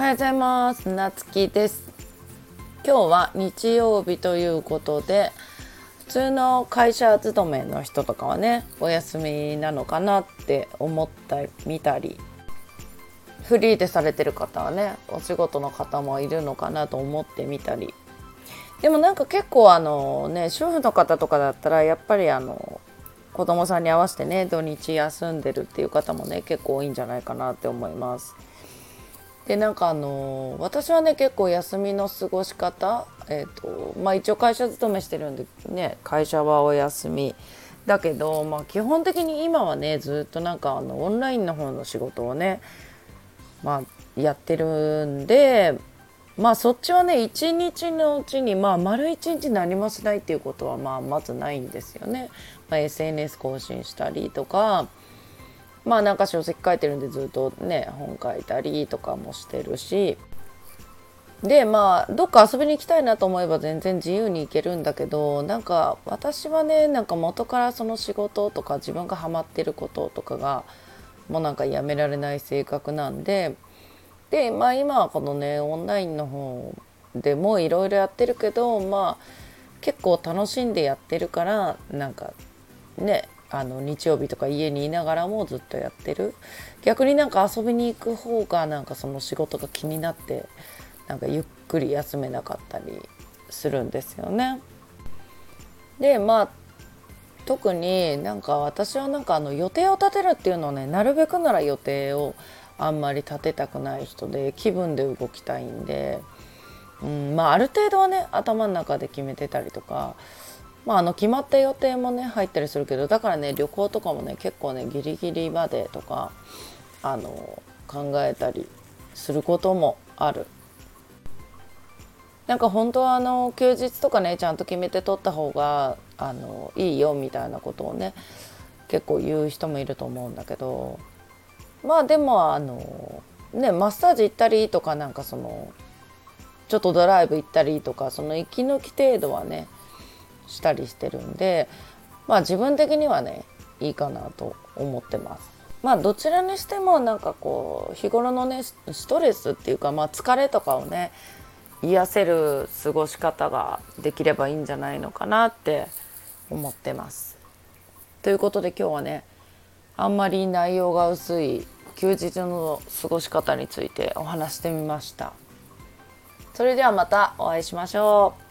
はようございます。なつきです。今日は日曜日ということで普通の会社勤めの人とかはねお休みなのかなって思ったみたりフリーでされてる方はねお仕事の方もいるのかなと思ってみたり。でもなんか結構あのね主婦の方とかだったらやっぱりあの子供さんに合わせてね土日休んでるっていう方もね結構多いんじゃないかなって思います。でなんかあの私はね結構休みの過ごし方えっ、ー、とまあ一応会社勤めしてるんでね会社はお休みだけどまあ基本的に今はねずっとなんかあのオンラインの方の仕事をねまあやってるんでまあそっちはね一日のうちにまあ丸一日何もしないっていうことはまあまずないんですよね。まあ、SNS 更新したりとかまあなんか書籍書いてるんでずっとね本書いたりとかもしてるしでまあどっか遊びに行きたいなと思えば全然自由に行けるんだけどなんか私はねなんか元からその仕事とか自分がハマってることとかがもうなんかやめられない性格なんで。でまあ今はこのねオンラインの方でもいろいろやってるけどまあ結構楽しんでやってるからなんかねあの日曜日とか家にいながらもずっとやってる逆になんか遊びに行く方がなんかその仕事が気になってなんかゆっくり休めなかったりするんですよね。でまあ特になんか私はなんかあの予定を立てるっていうのをねなるべくなら予定をあんまり立てたくない人で気分で動きたいんで、うんまあ、ある程度はね頭の中で決めてたりとか、まあ、あの決まった予定もね入ったりするけどだからね旅行とかもね結構ねギリギリまでとかあの考えたりすることもある。なんか本当はあの休日とかねちゃんと決めて取った方があのいいよみたいなことをね結構言う人もいると思うんだけどまあでもあのねマッサージ行ったりとかなんかそのちょっとドライブ行ったりとかその息抜き程度はねしたりしてるんでまあ自分的にはねいいかなと思ってます。まあどちらにしてもなんかこう日頃のねストレスっていうかまあ疲れとかをね癒せる過ごし方ができればいいんじゃないのかなって思ってます。ということで今日はねあんまり内容が薄い休日の過ごし方についてお話してみました。それではまたお会いしましょう。